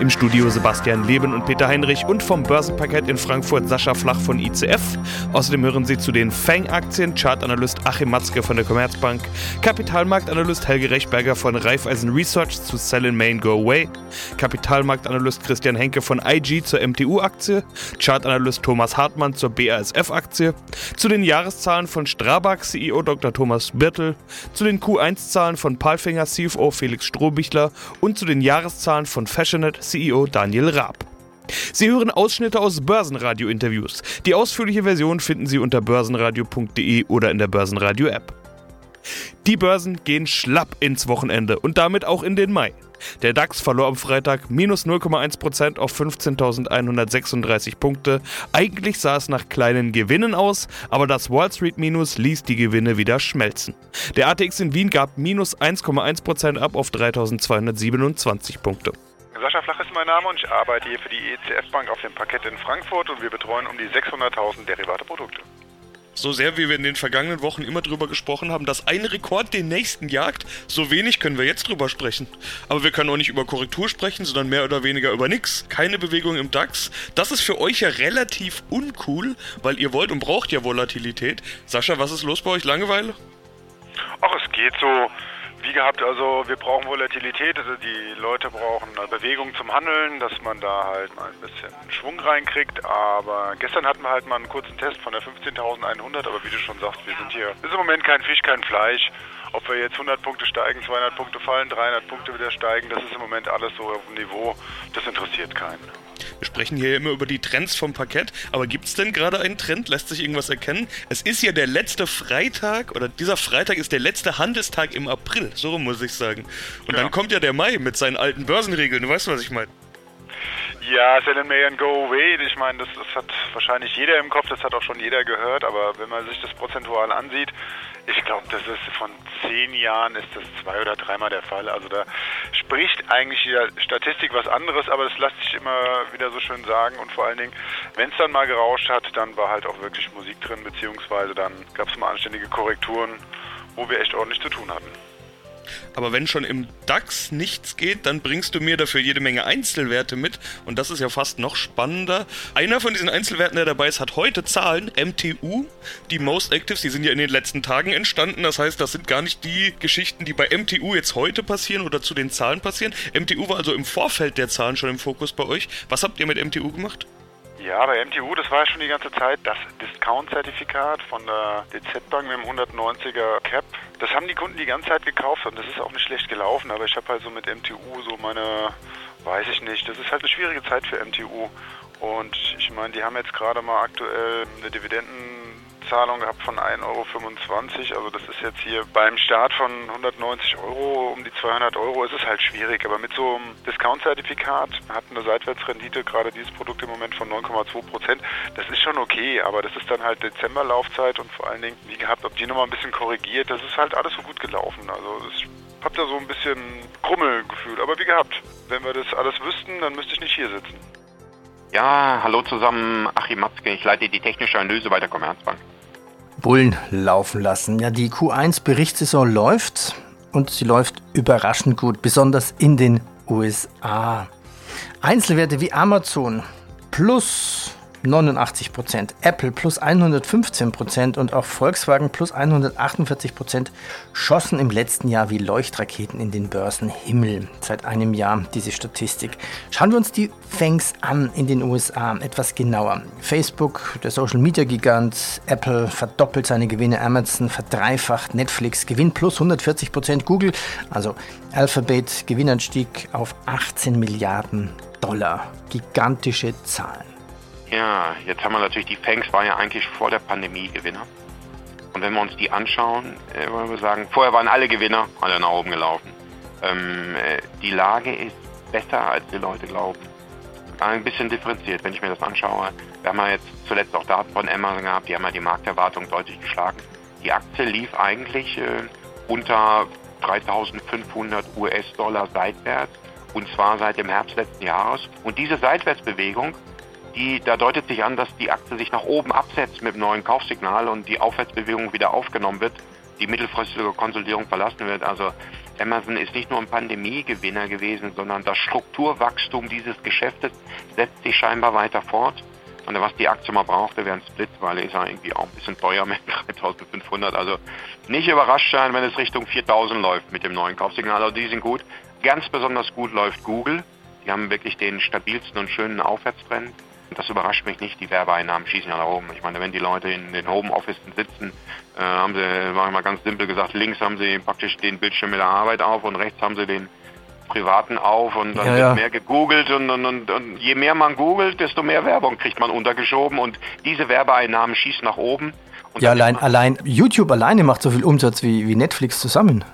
Im Studio Sebastian Leben und Peter Heinrich und vom Börsenparkett in Frankfurt Sascha Flach von ICF. Außerdem hören Sie zu den Fang-Aktien Chartanalyst Achim Matzke von der Commerzbank, Kapitalmarktanalyst Helge Rechberger von Raiffeisen Research zu Sell in Main Go Away, Kapitalmarktanalyst Christian Henke von IG zur MTU-Aktie, Chartanalyst Thomas Hartmann zur BASF-Aktie, zu den Jahreszahlen von Strabag CEO Dr. Thomas Birtel, zu den Q1-Zahlen von Palfinger CFO Felix Strohbichler und zu den Jahreszahlen von Fashion CEO Daniel Raab. Sie hören Ausschnitte aus Börsenradio-Interviews. Die ausführliche Version finden Sie unter börsenradio.de oder in der Börsenradio-App. Die Börsen gehen schlapp ins Wochenende und damit auch in den Mai. Der DAX verlor am Freitag minus 0,1% auf 15.136 Punkte. Eigentlich sah es nach kleinen Gewinnen aus, aber das Wall Street Minus ließ die Gewinne wieder schmelzen. Der ATX in Wien gab minus 1,1% ab auf 3.227 Punkte. Sascha Flach ist mein Name und ich arbeite hier für die ECF Bank auf dem Parkett in Frankfurt und wir betreuen um die 600.000 derivate Produkte. So sehr wie wir in den vergangenen Wochen immer drüber gesprochen haben, dass ein Rekord den nächsten jagt, so wenig können wir jetzt drüber sprechen. Aber wir können auch nicht über Korrektur sprechen, sondern mehr oder weniger über nichts. Keine Bewegung im DAX. Das ist für euch ja relativ uncool, weil ihr wollt und braucht ja Volatilität. Sascha, was ist los bei euch? Langeweile? Ach, es geht so. Wie gehabt, also wir brauchen Volatilität, also die Leute brauchen Bewegung zum Handeln, dass man da halt mal ein bisschen Schwung reinkriegt. Aber gestern hatten wir halt mal einen kurzen Test von der 15.100, aber wie du schon sagst, wir sind hier, ist im Moment kein Fisch, kein Fleisch. Ob wir jetzt 100 Punkte steigen, 200 Punkte fallen, 300 Punkte wieder steigen, das ist im Moment alles so auf dem Niveau, das interessiert keinen. Wir sprechen hier immer über die Trends vom Parkett, aber gibt es denn gerade einen Trend? Lässt sich irgendwas erkennen? Es ist ja der letzte Freitag oder dieser Freitag ist der letzte Handelstag im April, so muss ich sagen. Und ja. dann kommt ja der Mai mit seinen alten Börsenregeln, du weißt, was ich meine. Ja, Sell in May and Go Away, ich meine, das, das hat wahrscheinlich jeder im Kopf, das hat auch schon jeder gehört, aber wenn man sich das prozentual ansieht, ich glaube, das ist von zehn Jahren ist das zwei oder dreimal der Fall. Also da spricht eigentlich die Statistik was anderes, aber das lässt sich immer wieder so schön sagen und vor allen Dingen, wenn es dann mal gerauscht hat, dann war halt auch wirklich Musik drin, beziehungsweise dann gab es mal anständige Korrekturen, wo wir echt ordentlich zu tun hatten. Aber wenn schon im DAX nichts geht, dann bringst du mir dafür jede Menge Einzelwerte mit. Und das ist ja fast noch spannender. Einer von diesen Einzelwerten, der dabei ist, hat heute Zahlen. MTU, die Most Actives, die sind ja in den letzten Tagen entstanden. Das heißt, das sind gar nicht die Geschichten, die bei MTU jetzt heute passieren oder zu den Zahlen passieren. MTU war also im Vorfeld der Zahlen schon im Fokus bei euch. Was habt ihr mit MTU gemacht? Ja, bei MTU, das war ja schon die ganze Zeit das Discount-Zertifikat von der DZ Bank mit dem 190er Cap. Das haben die Kunden die ganze Zeit gekauft und das ist auch nicht schlecht gelaufen, aber ich habe halt so mit MTU so meine, weiß ich nicht, das ist halt eine schwierige Zeit für MTU. Und ich meine, die haben jetzt gerade mal aktuell eine Dividenden Zahlung gehabt von 1,25 Euro. Also das ist jetzt hier beim Start von 190 Euro um die 200 Euro ist es halt schwierig. Aber mit so einem Discount-Zertifikat hat eine Seitwärtsrendite gerade dieses Produkt im Moment von 9,2 Prozent. Das ist schon okay, aber das ist dann halt Dezemberlaufzeit und vor allen Dingen, wie gehabt, ob die nochmal ein bisschen korrigiert, das ist halt alles so gut gelaufen. Also ich habe da so ein bisschen Krummelgefühl. Aber wie gehabt, wenn wir das alles wüssten, dann müsste ich nicht hier sitzen. Ja, hallo zusammen, Achim Matzke. Ich leite die technische Analyse bei der Commerzbank. Bullen laufen lassen. Ja, die Q1-Berichtssaison läuft und sie läuft überraschend gut, besonders in den USA. Einzelwerte wie Amazon plus 89 Prozent, Apple plus 115 Prozent und auch Volkswagen plus 148 Prozent schossen im letzten Jahr wie Leuchtraketen in den Börsenhimmel. Seit einem Jahr diese Statistik. Schauen wir uns die Fangs an in den USA etwas genauer. Facebook, der Social Media Gigant, Apple verdoppelt seine Gewinne, Amazon verdreifacht, Netflix Gewinn plus 140 Prozent, Google, also Alphabet Gewinnanstieg auf 18 Milliarden Dollar. Gigantische Zahlen. Ja, jetzt haben wir natürlich, die Fangs war ja eigentlich vor der Pandemie Gewinner. Und wenn wir uns die anschauen, äh, wollen wir sagen, vorher waren alle Gewinner, alle nach oben gelaufen. Ähm, äh, die Lage ist besser, als die Leute glauben. Ein bisschen differenziert, wenn ich mir das anschaue. Wir haben ja jetzt zuletzt auch Daten von Amazon gehabt, die haben ja die Markterwartung deutlich geschlagen. Die Aktie lief eigentlich äh, unter 3500 US-Dollar seitwärts und zwar seit dem Herbst letzten Jahres. Und diese Seitwärtsbewegung, die, da deutet sich an, dass die Aktie sich nach oben absetzt mit dem neuen Kaufsignal und die Aufwärtsbewegung wieder aufgenommen wird, die mittelfristige Konsolidierung verlassen wird. Also Amazon ist nicht nur ein Pandemiegewinner gewesen, sondern das Strukturwachstum dieses Geschäftes setzt sich scheinbar weiter fort. Und was die Aktie mal brauchte, wäre ein Split, weil ist ja irgendwie auch ein bisschen teuer mit 3500. Also nicht überrascht sein, wenn es Richtung 4000 läuft mit dem neuen Kaufsignal. Also die sind gut. Ganz besonders gut läuft Google. Die haben wirklich den stabilsten und schönen Aufwärtstrend. Das überrascht mich nicht, die Werbeeinnahmen schießen ja nach oben. Ich meine, wenn die Leute in den Homeoffice sitzen, äh, haben sie, machen wir mal ganz simpel gesagt, links haben sie praktisch den Bildschirm mit der Arbeit auf und rechts haben sie den privaten auf und dann ja, wird mehr gegoogelt und, und, und, und, je mehr man googelt, desto mehr Werbung kriegt man untergeschoben und diese Werbeeinnahmen schießen nach oben. ja, allein, allein YouTube alleine macht so viel Umsatz wie, wie Netflix zusammen.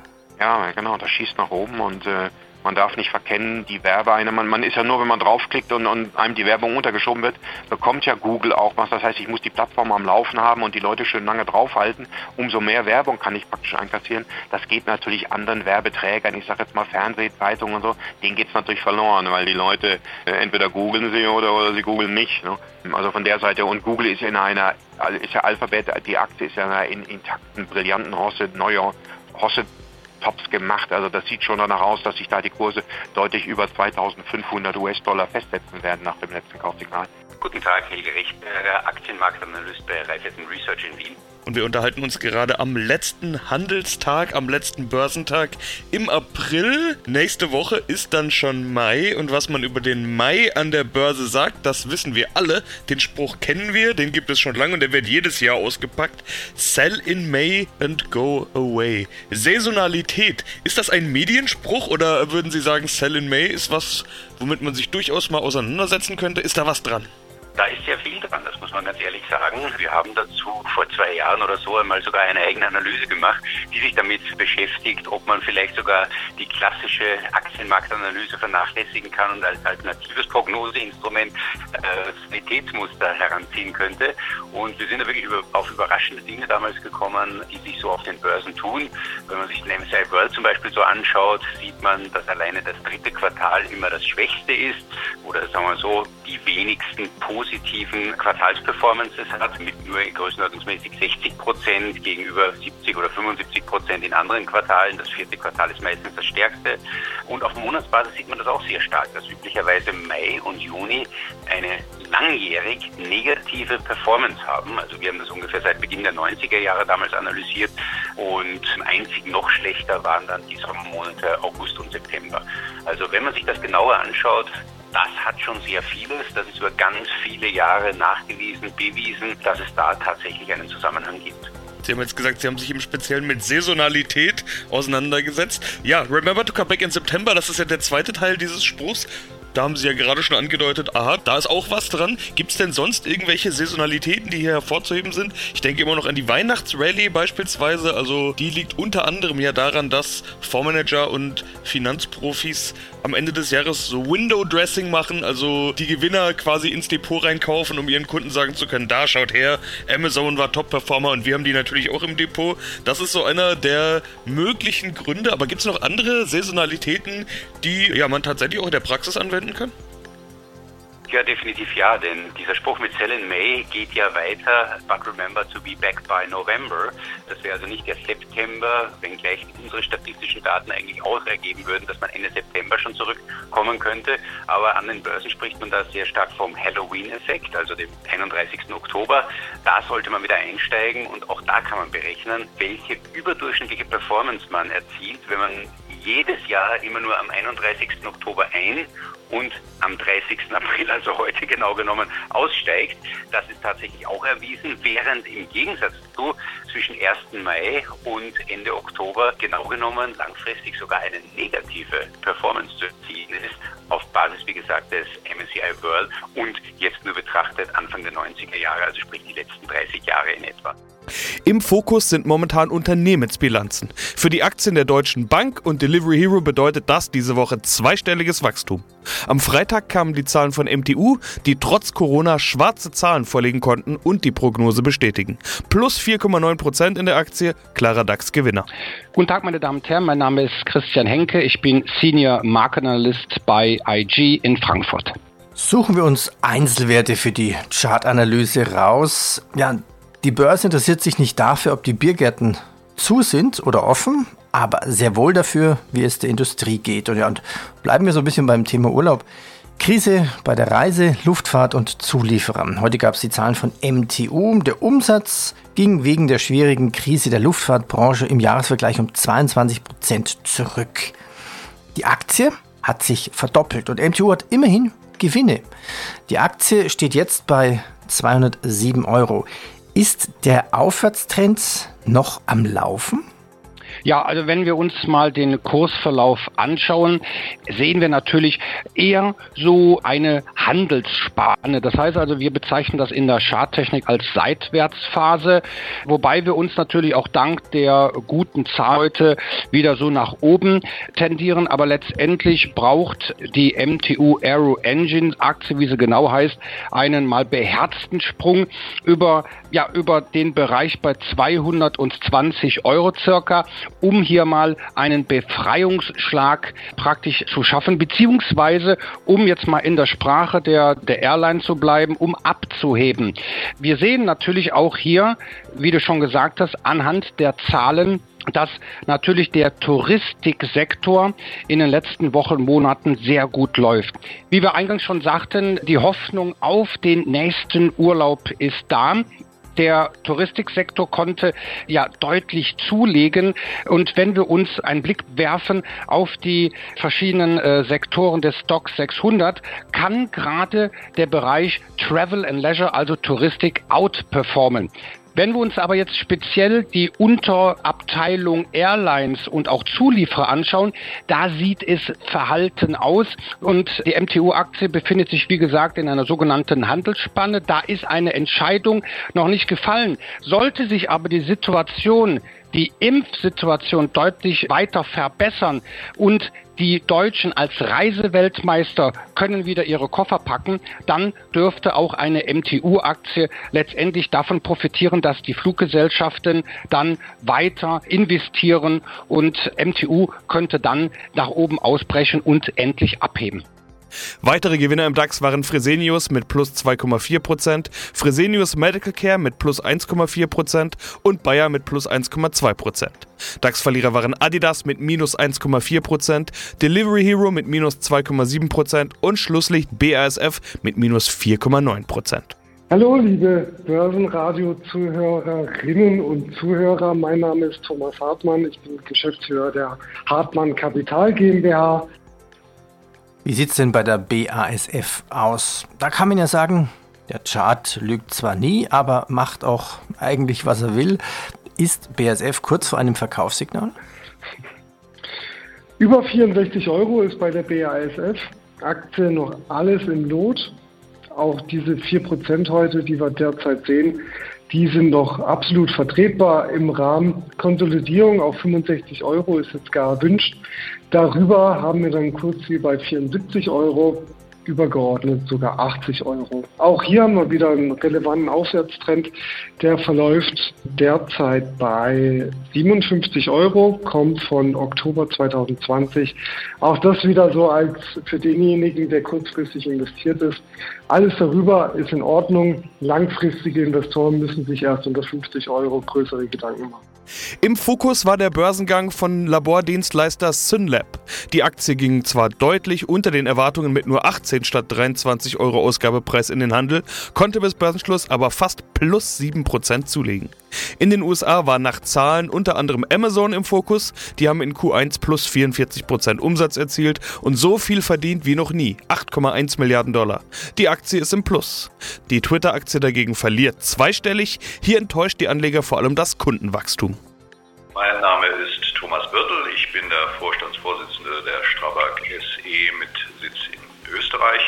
Ja, genau, das schießt nach oben und äh, man darf nicht verkennen, die Werbeeinnahmen, man ist ja nur, wenn man draufklickt und, und einem die Werbung untergeschoben wird, bekommt ja Google auch was. Das heißt, ich muss die Plattform am Laufen haben und die Leute schön lange draufhalten. Umso mehr Werbung kann ich praktisch einkassieren. Das geht natürlich anderen Werbeträgern, ich sage jetzt mal Fernsehzeitungen und so, denen geht es natürlich verloren, weil die Leute äh, entweder googeln sie oder, oder sie googeln mich. Ne? Also von der Seite und Google ist in einer, ist ja Alphabet, die Aktie ist ja in einer intakten, brillanten Hosse, neue Hosse Tops gemacht. Also das sieht schon danach aus, dass sich da die Kurse deutlich über 2500 US-Dollar festsetzen werden nach dem letzten Kaufsignal. Guten Tag, Helge Richter, Aktienmarktanalyst bei Raiffeisen Research in Wien. Und wir unterhalten uns gerade am letzten Handelstag, am letzten Börsentag im April. Nächste Woche ist dann schon Mai. Und was man über den Mai an der Börse sagt, das wissen wir alle. Den Spruch kennen wir, den gibt es schon lange und der wird jedes Jahr ausgepackt. Sell in May and go away. Saisonalität. Ist das ein Medienspruch oder würden Sie sagen, Sell in May ist was, womit man sich durchaus mal auseinandersetzen könnte? Ist da was dran? Da ist sehr viel dran, das muss man ganz ehrlich sagen. Wir haben dazu vor zwei Jahren oder so einmal sogar eine eigene Analyse gemacht, die sich damit beschäftigt, ob man vielleicht sogar die klassische Aktienmarktanalyse vernachlässigen kann und als alternatives Prognoseinstrument äh, Sanitätsmuster heranziehen könnte. Und wir sind da wirklich über, auf überraschende Dinge damals gekommen, die sich so auf den Börsen tun. Wenn man sich den MSCI World zum Beispiel so anschaut, sieht man, dass alleine das dritte Quartal immer das schwächste ist oder sagen wir so, die wenigsten positiven Quartalsperformances hat, mit nur größenordnungsmäßig 60 Prozent gegenüber 70 oder 75 Prozent in anderen Quartalen. Das vierte Quartal ist meistens das stärkste. Und auf Monatsbasis sieht man das auch sehr stark, dass üblicherweise Mai und Juni eine langjährig negative Performance haben. Also wir haben das ungefähr seit Beginn der 90er Jahre damals analysiert und einzig noch schlechter waren dann die Sommermonate August und September. Also wenn man sich das genauer anschaut, das hat schon sehr vieles. Das ist über ganz viele Jahre nachgewiesen, bewiesen, dass es da tatsächlich einen Zusammenhang gibt. Sie haben jetzt gesagt, Sie haben sich im Speziellen mit Saisonalität auseinandergesetzt. Ja, Remember to Come Back in September, das ist ja der zweite Teil dieses Spruchs. Da haben Sie ja gerade schon angedeutet, aha, da ist auch was dran. Gibt es denn sonst irgendwelche Saisonalitäten, die hier hervorzuheben sind? Ich denke immer noch an die Weihnachtsrallye beispielsweise. Also die liegt unter anderem ja daran, dass Fondsmanager und Finanzprofis am Ende des Jahres so Window-Dressing machen, also die Gewinner quasi ins Depot reinkaufen, um ihren Kunden sagen zu können, da schaut her, Amazon war Top-Performer und wir haben die natürlich auch im Depot. Das ist so einer der möglichen Gründe, aber gibt es noch andere Saisonalitäten, die ja man tatsächlich auch in der Praxis anwenden kann? Ja, definitiv ja, denn dieser Spruch mit Sell in May geht ja weiter, but remember to be back by November. Das wäre also nicht der September, wenngleich unsere statistischen Daten eigentlich auch ergeben würden, dass man Ende September schon zurückkommen könnte. Aber an den Börsen spricht man da sehr stark vom Halloween-Effekt, also dem 31. Oktober. Da sollte man wieder einsteigen und auch da kann man berechnen, welche überdurchschnittliche Performance man erzielt, wenn man jedes Jahr immer nur am 31. Oktober ein und am 30. April, also heute genau genommen, aussteigt. Das ist tatsächlich auch erwiesen, während im Gegensatz zu zwischen 1. Mai und Ende Oktober genau genommen langfristig sogar eine negative Performance zu erzielen ist, auf Basis, wie gesagt, des MSCI World und jetzt nur betrachtet Anfang der 90er Jahre, also sprich die letzten 30 Jahre in etwa. Im Fokus sind momentan Unternehmensbilanzen. Für die Aktien der Deutschen Bank und Delivery Hero bedeutet das diese Woche zweistelliges Wachstum. Am Freitag kamen die Zahlen von MTU, die trotz Corona schwarze Zahlen vorlegen konnten und die Prognose bestätigen. Plus 4,9 Prozent in der Aktie, klarer DAX-Gewinner. Guten Tag, meine Damen und Herren. Mein Name ist Christian Henke. Ich bin Senior Market Analyst bei IG in Frankfurt. Suchen wir uns Einzelwerte für die Chartanalyse raus. Ja, die Börse interessiert sich nicht dafür, ob die Biergärten zu sind oder offen, aber sehr wohl dafür, wie es der Industrie geht. Und, ja, und bleiben wir so ein bisschen beim Thema Urlaub. Krise bei der Reise, Luftfahrt und Zulieferern. Heute gab es die Zahlen von MTU. Der Umsatz ging wegen der schwierigen Krise der Luftfahrtbranche im Jahresvergleich um 22 Prozent zurück. Die Aktie hat sich verdoppelt und MTU hat immerhin Gewinne. Die Aktie steht jetzt bei 207 Euro. Ist der Aufwärtstrend noch am Laufen? Ja, also wenn wir uns mal den Kursverlauf anschauen, sehen wir natürlich eher so eine Handelsspanne. Das heißt also, wir bezeichnen das in der Charttechnik als Seitwärtsphase, wobei wir uns natürlich auch dank der guten Zahl heute wieder so nach oben tendieren. Aber letztendlich braucht die MTU Aero Engine Aktie, wie sie genau heißt, einen mal beherzten Sprung über, ja, über den Bereich bei 220 Euro circa um hier mal einen Befreiungsschlag praktisch zu schaffen, beziehungsweise um jetzt mal in der Sprache der, der Airline zu bleiben, um abzuheben. Wir sehen natürlich auch hier, wie du schon gesagt hast, anhand der Zahlen, dass natürlich der Touristiksektor in den letzten Wochen, Monaten sehr gut läuft. Wie wir eingangs schon sagten, die Hoffnung auf den nächsten Urlaub ist da der Touristiksektor konnte ja deutlich zulegen. Und wenn wir uns einen Blick werfen auf die verschiedenen äh, Sektoren des Stock 600, kann gerade der Bereich Travel and Leisure, also Touristik, outperformen. Wenn wir uns aber jetzt speziell die Unterabteilung Airlines und auch Zulieferer anschauen, da sieht es verhalten aus und die MTU-Aktie befindet sich, wie gesagt, in einer sogenannten Handelsspanne. Da ist eine Entscheidung noch nicht gefallen. Sollte sich aber die Situation die Impfsituation deutlich weiter verbessern und die Deutschen als Reiseweltmeister können wieder ihre Koffer packen, dann dürfte auch eine MTU-Aktie letztendlich davon profitieren, dass die Fluggesellschaften dann weiter investieren und MTU könnte dann nach oben ausbrechen und endlich abheben. Weitere Gewinner im DAX waren Fresenius mit plus 2,4%, Fresenius Medical Care mit plus 1,4% und Bayer mit plus 1,2%. DAX-Verlierer waren Adidas mit minus 1,4%, Delivery Hero mit minus 2,7% und Schlusslicht BASF mit minus 4,9%. Hallo, liebe Börsenradio-Zuhörerinnen und Zuhörer. Mein Name ist Thomas Hartmann. Ich bin Geschäftsführer der Hartmann Kapital GmbH. Wie sieht es denn bei der BASF aus? Da kann man ja sagen, der Chart lügt zwar nie, aber macht auch eigentlich, was er will. Ist BASF kurz vor einem Verkaufssignal? Über 64 Euro ist bei der BASF Aktie noch alles im Lot. Auch diese 4% heute, die wir derzeit sehen, die sind noch absolut vertretbar im Rahmen. Konsolidierung auf 65 Euro ist jetzt gar erwünscht. Darüber haben wir dann kurz wie bei 74 Euro übergeordnet sogar 80 Euro. Auch hier haben wir wieder einen relevanten Aufwärtstrend. Der verläuft derzeit bei 57 Euro, kommt von Oktober 2020. Auch das wieder so als für denjenigen, der kurzfristig investiert ist. Alles darüber ist in Ordnung. Langfristige Investoren müssen sich erst unter 50 Euro größere Gedanken machen. Im Fokus war der Börsengang von Labordienstleister Synlab. Die Aktie ging zwar deutlich unter den Erwartungen mit nur 18 statt 23 Euro Ausgabepreis in den Handel, konnte bis Börsenschluss aber fast plus 7% zulegen. In den USA war nach Zahlen unter anderem Amazon im Fokus, die haben in Q1 plus 44% Umsatz erzielt und so viel verdient wie noch nie, 8,1 Milliarden Dollar. Die Aktie ist im Plus. Die Twitter-Aktie dagegen verliert zweistellig, hier enttäuscht die Anleger vor allem das Kundenwachstum. Mein Name ist Thomas Birtel, ich bin der Vorstandsvorsitzende der Strabag SE mit Sitz in Österreich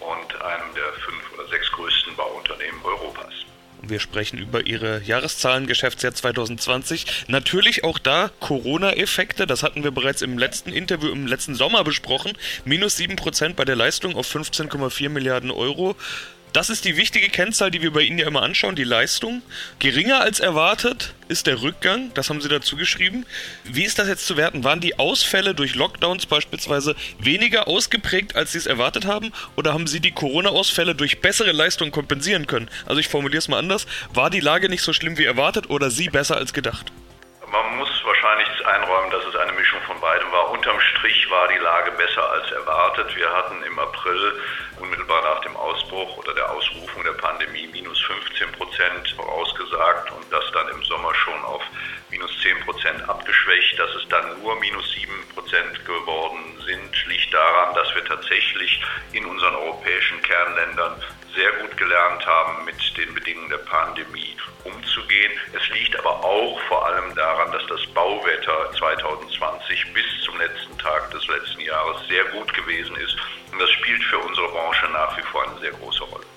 und einem der fünf oder sechs größten. Wir sprechen über Ihre Jahreszahlen Geschäftsjahr 2020. Natürlich auch da Corona-Effekte. Das hatten wir bereits im letzten Interview im letzten Sommer besprochen. Minus 7% bei der Leistung auf 15,4 Milliarden Euro. Das ist die wichtige Kennzahl, die wir bei Ihnen ja immer anschauen, die Leistung. Geringer als erwartet ist der Rückgang, das haben Sie dazu geschrieben. Wie ist das jetzt zu werten? Waren die Ausfälle durch Lockdowns beispielsweise weniger ausgeprägt, als Sie es erwartet haben? Oder haben Sie die Corona-Ausfälle durch bessere Leistung kompensieren können? Also ich formuliere es mal anders. War die Lage nicht so schlimm wie erwartet oder Sie besser als gedacht? Man muss wahrscheinlich einräumen, dass es eine Mischung von beidem war. Unterm Strich war die Lage besser als erwartet. Wir hatten im April unmittelbar nach dem Ausbruch oder der Ausrufung der Pandemie minus 15 Prozent vorausgesagt und das dann im Sommer schon auf minus 10 Prozent abgeschwächt. Dass es dann nur minus 7 Prozent geworden sind, liegt daran, dass wir tatsächlich in unseren europäischen Kernländern sehr gut gelernt haben, mit den Bedingungen der Pandemie umzugehen. Es liegt aber auch vor allem daran, dass das Bauwetter 2020 bis zum letzten Tag des letzten Jahres sehr gut gewesen ist. Und das spielt für unsere Branche nach wie vor eine sehr große Rolle.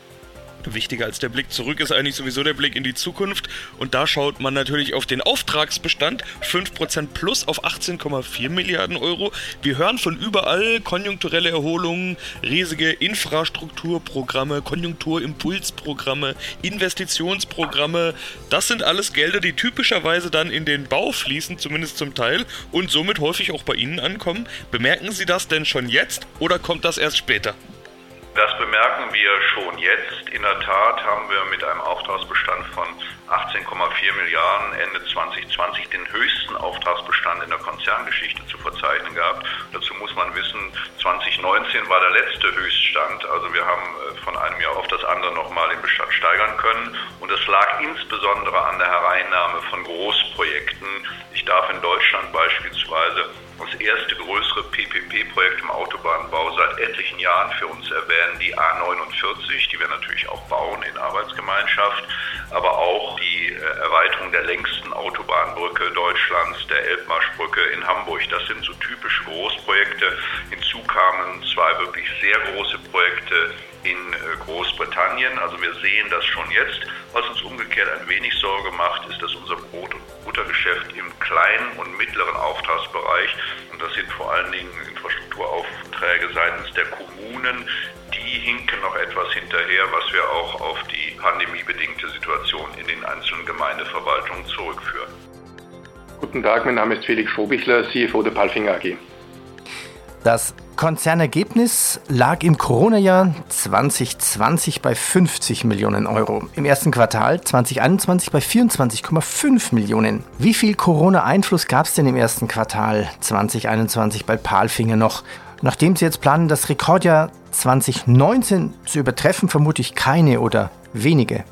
Wichtiger als der Blick zurück ist eigentlich sowieso der Blick in die Zukunft. Und da schaut man natürlich auf den Auftragsbestand. 5% plus auf 18,4 Milliarden Euro. Wir hören von überall konjunkturelle Erholungen, riesige Infrastrukturprogramme, Konjunkturimpulsprogramme, Investitionsprogramme. Das sind alles Gelder, die typischerweise dann in den Bau fließen, zumindest zum Teil, und somit häufig auch bei Ihnen ankommen. Bemerken Sie das denn schon jetzt oder kommt das erst später? Das bemerken wir schon jetzt. In der Tat haben wir mit einem Auftragsbestand von 18,4 Milliarden Ende 2020 den höchsten Auftragsbestand in der Konzerngeschichte zu verzeichnen gehabt. Dazu muss man wissen, 2019 war der letzte Höchststand. Also wir haben äh, von einem Jahr auf das andere nochmal den Bestand steigern können. Und das lag insbesondere an der Hereinnahme von Großprojekten. Ich darf in Deutschland beispielsweise das erste größere PPP-Projekt im Autobahnbau seit etlichen Jahren für uns erwähnen, die A49, die wir natürlich auch bauen in Arbeitsgemeinschaft, aber auch die äh, Erweiterung der längsten Autobahnbrücke Deutschlands, der Elbmarschbrücke in Hamburg. Das sind so typische Großprojekte. Hinzu kamen zwei wirklich sehr große Projekte in äh, Großbritannien. Also wir sehen das schon jetzt. Was uns umgekehrt ein wenig Sorge macht, ist, dass unser Brot- und Buttergeschäft im kleinen und mittleren Auftragsbereich, und das sind vor allen Dingen Infrastrukturaufträge seitens der Kommunen, die hinken noch etwas hinterher, was wir auch auf die pandemiebedingte Situation in den einzelnen Gemeindeverwaltungen zurückführen. Guten Tag, mein Name ist Felix Schobichler, CFO der Palfinger AG. Das Konzernergebnis lag im Corona-Jahr 2020 bei 50 Millionen Euro, im ersten Quartal 2021 bei 24,5 Millionen. Wie viel Corona-Einfluss gab es denn im ersten Quartal 2021 bei Palfinger noch? Nachdem Sie jetzt planen, das Rekordjahr 2019 zu übertreffen, vermute ich keine oder wenige.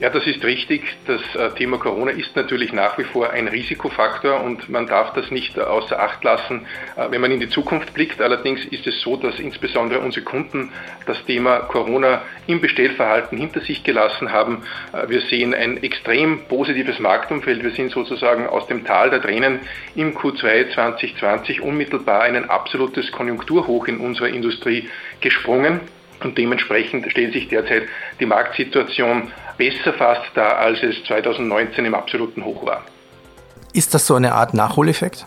Ja, das ist richtig. Das äh, Thema Corona ist natürlich nach wie vor ein Risikofaktor und man darf das nicht außer Acht lassen, äh, wenn man in die Zukunft blickt. Allerdings ist es so, dass insbesondere unsere Kunden das Thema Corona im Bestellverhalten hinter sich gelassen haben. Äh, wir sehen ein extrem positives Marktumfeld. Wir sind sozusagen aus dem Tal der Tränen im Q2 2020 unmittelbar ein absolutes Konjunkturhoch in unserer Industrie gesprungen. Und dementsprechend stellt sich derzeit die Marktsituation besser fast dar, als es 2019 im absoluten Hoch war. Ist das so eine Art Nachholeffekt?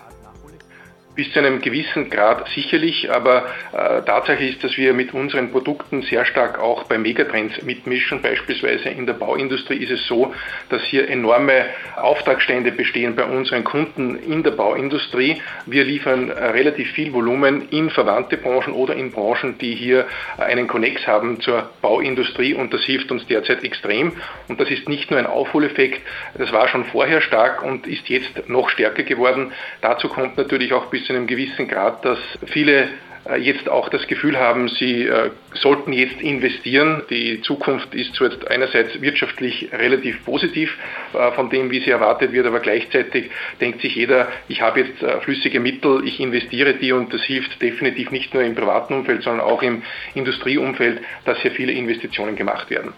Bis zu einem gewissen Grad sicherlich, aber äh, Tatsache ist, dass wir mit unseren Produkten sehr stark auch bei Megatrends mitmischen. Beispielsweise in der Bauindustrie ist es so, dass hier enorme Auftragsstände bestehen bei unseren Kunden in der Bauindustrie. Wir liefern äh, relativ viel Volumen in verwandte Branchen oder in Branchen, die hier äh, einen Konnex haben zur Bauindustrie und das hilft uns derzeit extrem. Und das ist nicht nur ein Aufholeffekt, das war schon vorher stark und ist jetzt noch stärker geworden. Dazu kommt natürlich auch bis zu einem gewissen Grad, dass viele äh, jetzt auch das Gefühl haben, sie äh, sollten jetzt investieren. Die Zukunft ist jetzt einerseits wirtschaftlich relativ positiv äh, von dem, wie sie erwartet wird, aber gleichzeitig denkt sich jeder, ich habe jetzt flüssige Mittel, ich investiere die und das hilft definitiv nicht nur im privaten Umfeld, sondern auch im Industrieumfeld, dass hier viele Investitionen gemacht werden.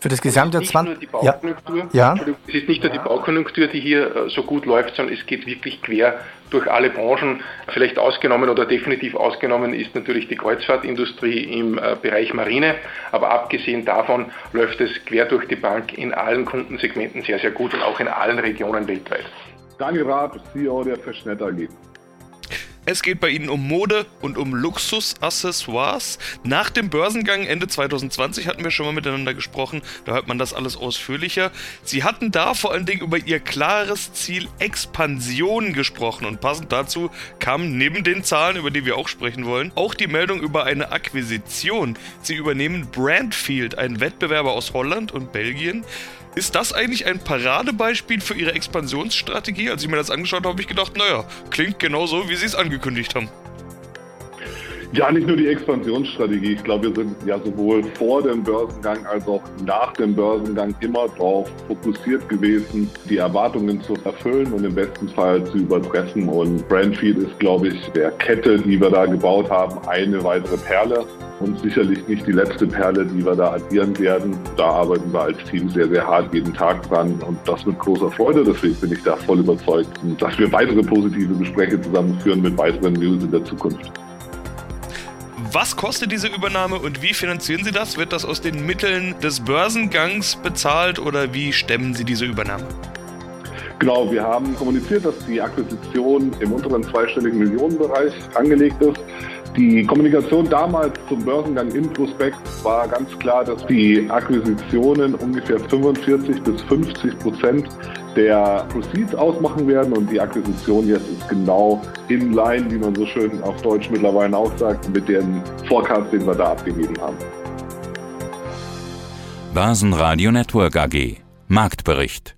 Für das gesamte 20. Ja. ja. Es ist nicht nur die Baukonjunktur, die hier äh, so gut läuft, sondern es geht wirklich quer durch alle Branchen. Vielleicht ausgenommen oder definitiv ausgenommen ist natürlich die Kreuzfahrtindustrie im äh, Bereich Marine. Aber abgesehen davon läuft es quer durch die Bank in allen Kundensegmenten sehr, sehr gut und auch in allen Regionen weltweit. Daniel Raab, CEO der Fashnet AG. Es geht bei ihnen um Mode und um Luxusaccessoires. Nach dem Börsengang Ende 2020 hatten wir schon mal miteinander gesprochen, da hört man das alles ausführlicher. Sie hatten da vor allen Dingen über ihr klares Ziel Expansion gesprochen und passend dazu kam neben den Zahlen, über die wir auch sprechen wollen, auch die Meldung über eine Akquisition. Sie übernehmen Brandfield, einen Wettbewerber aus Holland und Belgien. Ist das eigentlich ein Paradebeispiel für Ihre Expansionsstrategie? Als ich mir das angeschaut habe, habe ich gedacht, naja, klingt genauso, wie Sie es angekündigt haben. Ja, nicht nur die Expansionsstrategie. Ich glaube, wir sind ja sowohl vor dem Börsengang als auch nach dem Börsengang immer darauf fokussiert gewesen, die Erwartungen zu erfüllen und im besten Fall zu übertreffen. Und Brandfield ist, glaube ich, der Kette, die wir da gebaut haben, eine weitere Perle und sicherlich nicht die letzte Perle, die wir da addieren werden. Da arbeiten wir als Team sehr, sehr hart jeden Tag dran und das mit großer Freude. Deswegen bin ich da voll überzeugt, dass wir weitere positive Gespräche zusammenführen mit weiteren News in der Zukunft. Was kostet diese Übernahme und wie finanzieren Sie das? Wird das aus den Mitteln des Börsengangs bezahlt oder wie stemmen Sie diese Übernahme? Genau, wir haben kommuniziert, dass die Akquisition im unteren zweistelligen Millionenbereich angelegt ist. Die Kommunikation damals zum Börsengang im Prospekt war ganz klar, dass die Akquisitionen ungefähr 45 bis 50 Prozent der Proceeds ausmachen werden und die Akquisition jetzt ist genau in line, wie man so schön auf Deutsch mittlerweile auch sagt, mit dem Forecast, den wir da abgegeben haben. Börsenradio Network AG Marktbericht